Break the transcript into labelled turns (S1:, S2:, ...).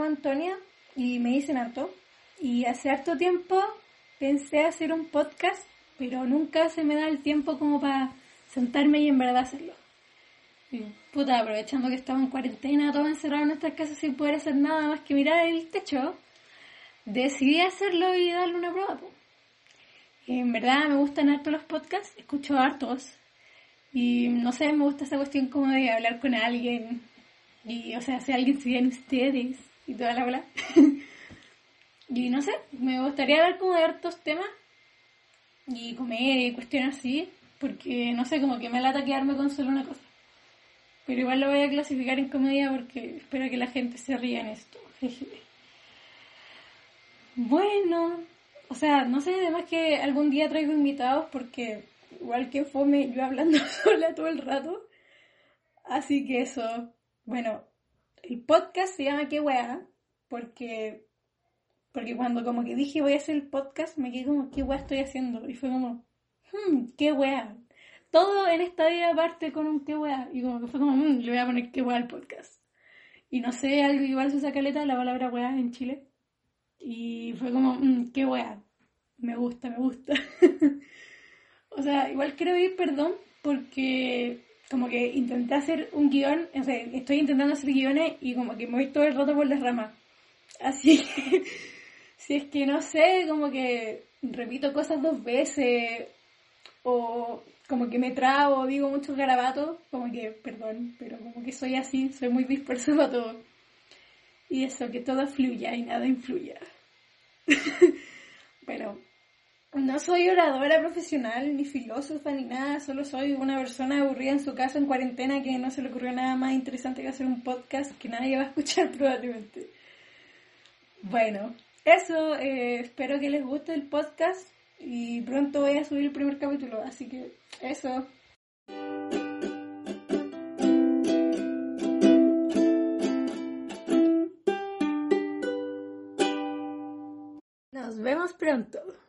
S1: Antonia y me dicen harto. Y hace harto tiempo pensé hacer un podcast, pero nunca se me da el tiempo como para sentarme y en verdad hacerlo. Y, puta, aprovechando que estaba en cuarentena, todo encerrado en nuestras casas sin poder hacer nada más que mirar el techo, decidí hacerlo y darle una prueba. En verdad me gustan harto los podcasts, escucho hartos. Y no sé, me gusta esa cuestión como de hablar con alguien. Y, o sea, si alguien se ustedes y toda la bola. y no sé, me gustaría hablar como de hartos temas. Y comer y cuestiones así. Porque, no sé, como que me lata quedarme con solo una cosa. Pero igual lo voy a clasificar en comedia porque espero que la gente se ría en esto. Bueno, o sea, no sé, además que algún día traigo invitados porque igual que fome yo hablando sola todo el rato. Así que eso, bueno, el podcast se llama Qué wea, porque, porque cuando como que dije voy a hacer el podcast, me quedé como, ¿qué wea estoy haciendo? Y fue como, hmm, qué wea. Todo en esta vida parte con un qué wea. Y como que fue como, "Mm, le voy a poner qué wea al podcast. Y no sé, algo igual se usa caleta la palabra wea en Chile. Y fue como, "Mm, qué wea. Me gusta, me gusta. o sea, igual quiero pedir perdón porque como que intenté hacer un guion, o sea, estoy intentando hacer guiones y como que me voy todo el rato por las ramas. Así que, si es que no sé, como que repito cosas dos veces o como que me trabo, digo muchos garabatos, como que, perdón, pero como que soy así, soy muy disperso para todo. Y eso, que todo fluya y nada influya. no soy oradora profesional, ni filósofa, ni nada, solo soy una persona aburrida en su casa en cuarentena que no se le ocurrió nada más interesante que hacer un podcast que nadie va a escuchar probablemente. Bueno, eso, eh, espero que les guste el podcast y pronto voy a subir el primer capítulo, así que eso. Nos vemos pronto.